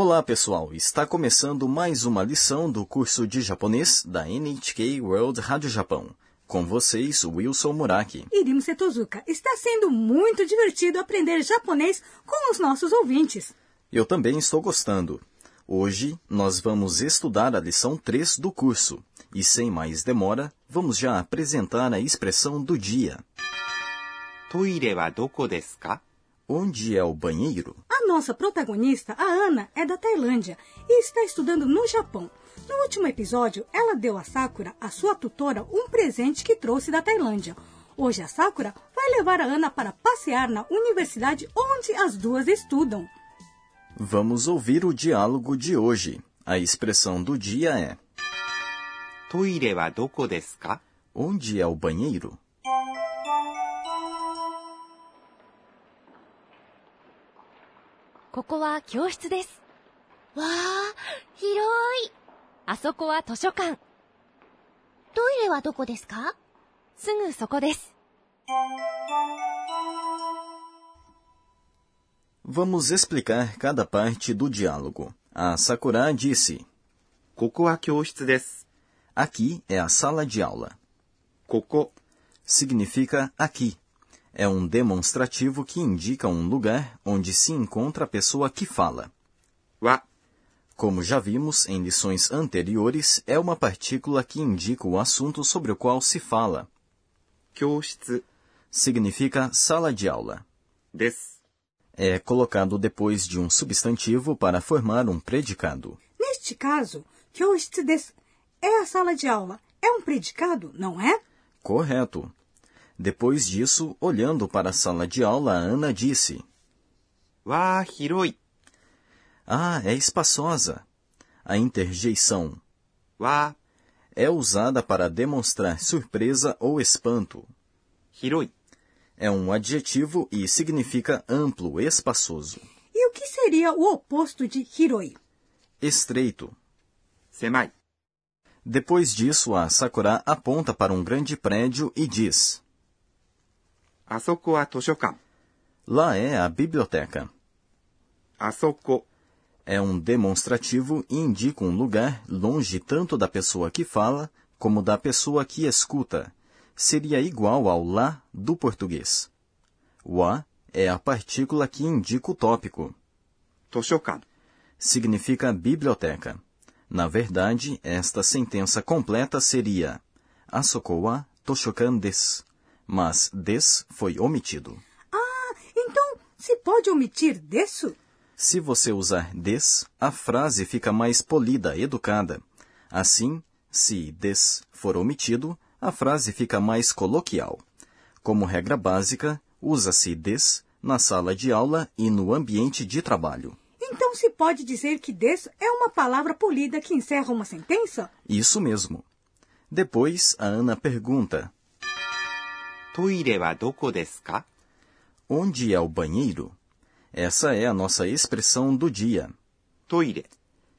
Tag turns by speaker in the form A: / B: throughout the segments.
A: Olá, pessoal! Está começando mais uma lição do curso de japonês da NHK World Rádio Japão. Com vocês, Wilson Muraki.
B: Irimu Setozuka, está sendo muito divertido aprender japonês com os nossos ouvintes.
A: Eu também estou gostando. Hoje, nós vamos estudar a lição 3 do curso. E sem mais demora, vamos já apresentar a expressão do dia.
C: Toire wa doko desu ka?
A: Onde é o banheiro?
B: A nossa protagonista, a Ana, é da Tailândia e está estudando no Japão. No último episódio, ela deu a Sakura, a sua tutora, um presente que trouxe da Tailândia. Hoje a Sakura vai levar a Ana para passear na universidade onde as duas estudam.
A: Vamos ouvir o diálogo de hoje. A expressão do dia é:
C: Toire wa doko desu ka?
A: Onde é o banheiro?
D: ここは教室です。わあ、広い。あそこは図書館。トイレはどこですかすぐそこです。
A: Vamos explicar cada parte do diálogo. A Sakura disse:
C: ここは教室です。
A: Aqui é a sala de aula.
C: ここ
A: Significa aqui. É um demonstrativo que indica um lugar onde se encontra a pessoa que fala.
C: Wa.
A: Como já vimos em lições anteriores, é uma partícula que indica o assunto sobre o qual se fala.
C: Kyoshitsu
A: significa sala de aula.
C: Des.
A: É colocado depois de um substantivo para formar um predicado.
B: Neste caso, kyoshitsu desu é a sala de aula. É um predicado, não é?
A: Correto. Depois disso, olhando para a sala de aula, Ana disse:
C: Wa hiroi.
A: Ah, é espaçosa. A interjeição
C: wa
A: é usada para demonstrar surpresa ou espanto.
C: Hiroi
A: é um adjetivo e significa amplo, espaçoso.
B: E o que seria o oposto de hiroi?
A: Estreito.
C: Semai.
A: Depois disso, a Sakura aponta para um grande prédio e diz:
C: Asoko a.
A: Lá é a biblioteca.
C: Asoko
A: é um demonstrativo e indica um lugar longe tanto da pessoa que fala como da pessoa que escuta. Seria igual ao lá do português. O a é a partícula que indica o tópico.
C: Toshokan
A: significa biblioteca. Na verdade, esta sentença completa seria Asokowa Toshokan des. Mas des foi omitido.
B: Ah, então se pode omitir desu?
A: Se você usar des, a frase fica mais polida, educada. Assim, se des for omitido, a frase fica mais coloquial. Como regra básica, usa-se des na sala de aula e no ambiente de trabalho.
B: Então se pode dizer que desu é uma palavra polida que encerra uma sentença?
A: Isso mesmo. Depois, a Ana pergunta:
C: トイレはどこですか
A: Onde é o banheiro? Essa é a nossa expressão do dia.
C: トイレ。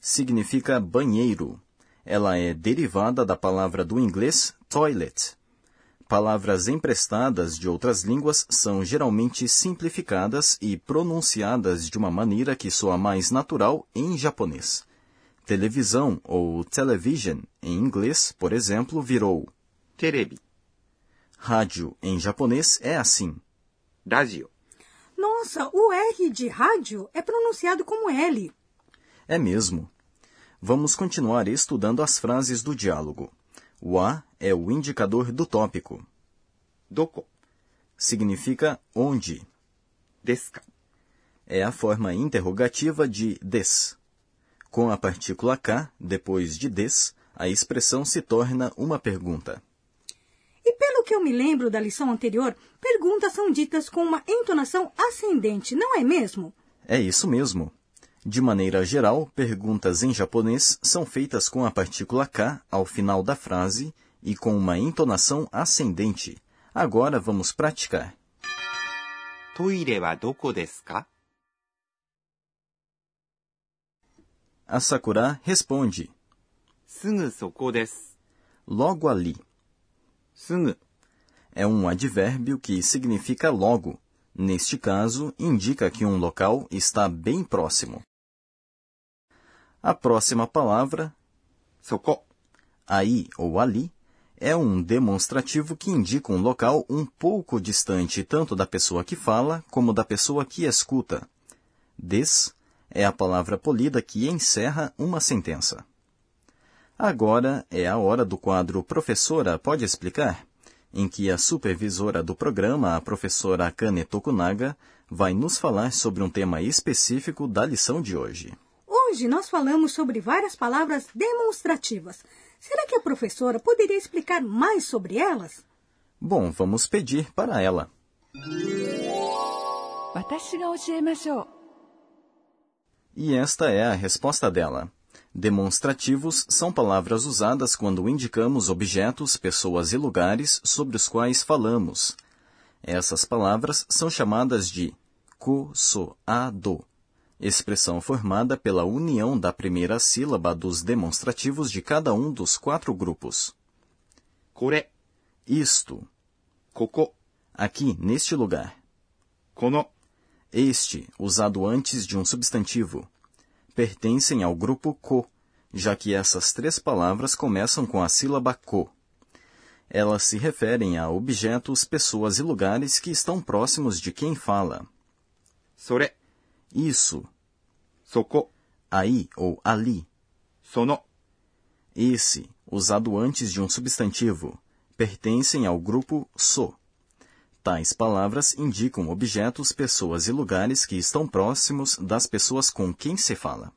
A: Significa banheiro. Ela é derivada da palavra do inglês toilet. Palavras emprestadas de outras línguas são geralmente simplificadas e pronunciadas de uma maneira que soa mais natural em japonês. Televisão ou television em inglês, por exemplo, virou.
C: テレビ。
A: Rádio em japonês é assim:
C: Rádio.
B: Nossa, o R de rádio é pronunciado como L.
A: É mesmo. Vamos continuar estudando as frases do diálogo. O A é o indicador do tópico.
C: Doko
A: significa onde.
C: Desca
A: é a forma interrogativa de des. Com a partícula k depois de des, a expressão se torna uma pergunta
B: que eu me lembro da lição anterior, perguntas são ditas com uma entonação ascendente, não é mesmo?
A: É isso mesmo. De maneira geral, perguntas em japonês são feitas com a partícula ka ao final da frase e com uma entonação ascendente. Agora vamos praticar.
C: Toire wa doko deska?
A: A Sakura responde.
C: Sugu soko des.
A: Logo ali.
C: Sugu
A: é um advérbio que significa logo. Neste caso, indica que um local está bem próximo. A próxima palavra,
C: そこ、
A: aí ou ali, é um demonstrativo que indica um local um pouco distante tanto da pessoa que fala como da pessoa que escuta. Des é a palavra polida que encerra uma sentença. Agora é a hora do quadro Professora Pode Explicar, em que a supervisora do programa, a professora Akane Tokunaga, vai nos falar sobre um tema específico da lição de hoje.
B: Hoje nós falamos sobre várias palavras demonstrativas. Será que a professora poderia explicar mais sobre elas?
A: Bom, vamos pedir para ela. E esta é a resposta dela. Demonstrativos são palavras usadas quando indicamos objetos, pessoas e lugares sobre os quais falamos. Essas palavras são chamadas de co-so-a-do, expressão formada pela união da primeira sílaba dos demonstrativos de cada um dos quatro grupos.
C: Kore,
A: isto.
C: Koko,
A: aqui, neste lugar.
C: cono,
A: este, usado antes de um substantivo pertencem ao grupo co, já que essas três palavras começam com a sílaba co. Elas se referem a objetos, pessoas e lugares que estão próximos de quem fala.
C: Sore.
A: Isso.
C: Soko.
A: Aí ou ali.
C: Sono.
A: Esse, usado antes de um substantivo, pertencem ao grupo so. Tais palavras indicam objetos, pessoas e lugares que estão próximos das pessoas com quem se fala.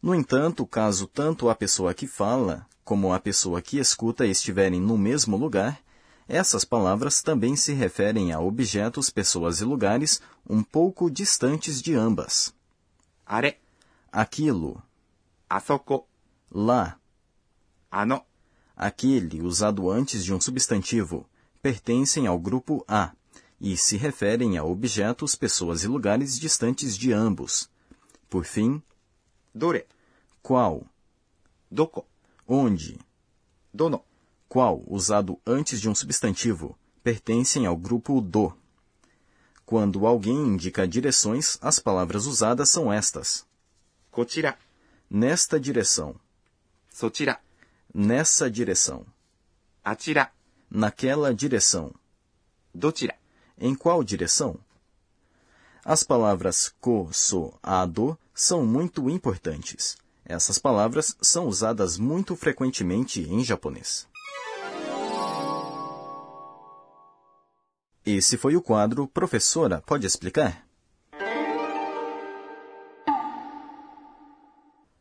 A: No entanto, caso tanto a pessoa que fala como a pessoa que escuta estiverem no mesmo lugar, essas palavras também se referem a objetos, pessoas e lugares um pouco distantes de ambas.
C: Are.
A: Aquilo.
C: Asoko.
A: Lá.
C: Ano.
A: Aquele usado antes de um substantivo pertencem ao grupo A e se referem a objetos, pessoas e lugares distantes de ambos. Por fim,
C: dore,
A: qual,
C: doko,
A: onde,
C: dono,
A: qual, usado antes de um substantivo, pertencem ao grupo do. Quando alguém indica direções, as palavras usadas são estas:
C: kochira,
A: nesta direção,
C: sochira,
A: nessa direção,
C: atira
A: naquela direção,
C: どちら、
A: Em qual direção? As palavras ko, so, a, do são muito importantes. Essas palavras são usadas muito frequentemente em japonês. Esse foi o quadro Professora, pode explicar?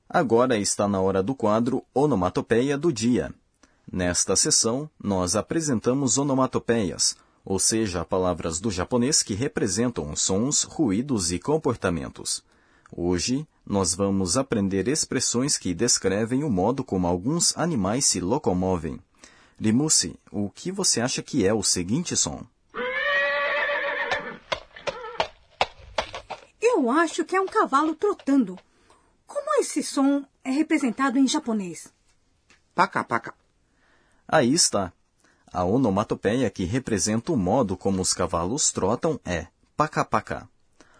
A: Agora está na hora do quadro Onomatopeia do Dia. Nesta sessão, nós apresentamos onomatopeias, ou seja, palavras do japonês que representam sons, ruídos e comportamentos. Hoje, nós vamos aprender expressões que descrevem o modo como alguns animais se locomovem. Limusi, o que você acha que é o seguinte som?
B: Eu acho que é um cavalo trotando. Como esse som é representado em japonês?
C: Paca, paca.
A: Aí está. A onomatopeia que representa o modo como os cavalos trotam é pacapacá.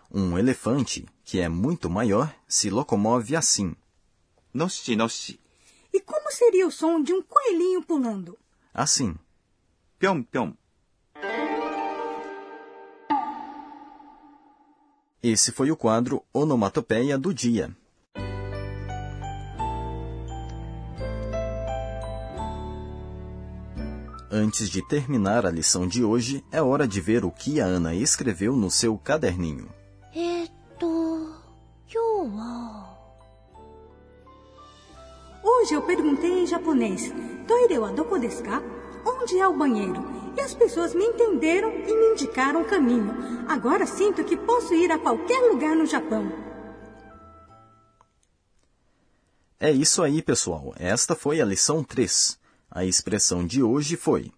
A: Um elefante, que é muito maior, se locomove assim.
C: Noshi, noshi.
B: E como seria o som de um coelhinho pulando?
A: Assim.
C: Piom, piom.
A: Esse foi o quadro Onomatopeia do Dia. Antes de terminar a lição de hoje, é hora de ver o que a Ana escreveu no seu caderninho.
B: Hoje eu perguntei em japonês: "Toireu wa? Onde é o banheiro? E as pessoas me entenderam e me indicaram o caminho. Agora sinto que posso ir a qualquer lugar no Japão.
A: É isso aí, pessoal. Esta foi a lição 3. A expressão de hoje foi: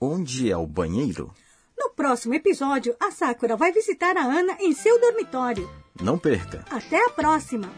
A: Onde é o banheiro?
B: No próximo episódio, a Sakura vai visitar a Ana em seu dormitório.
A: Não perca!
B: Até a próxima!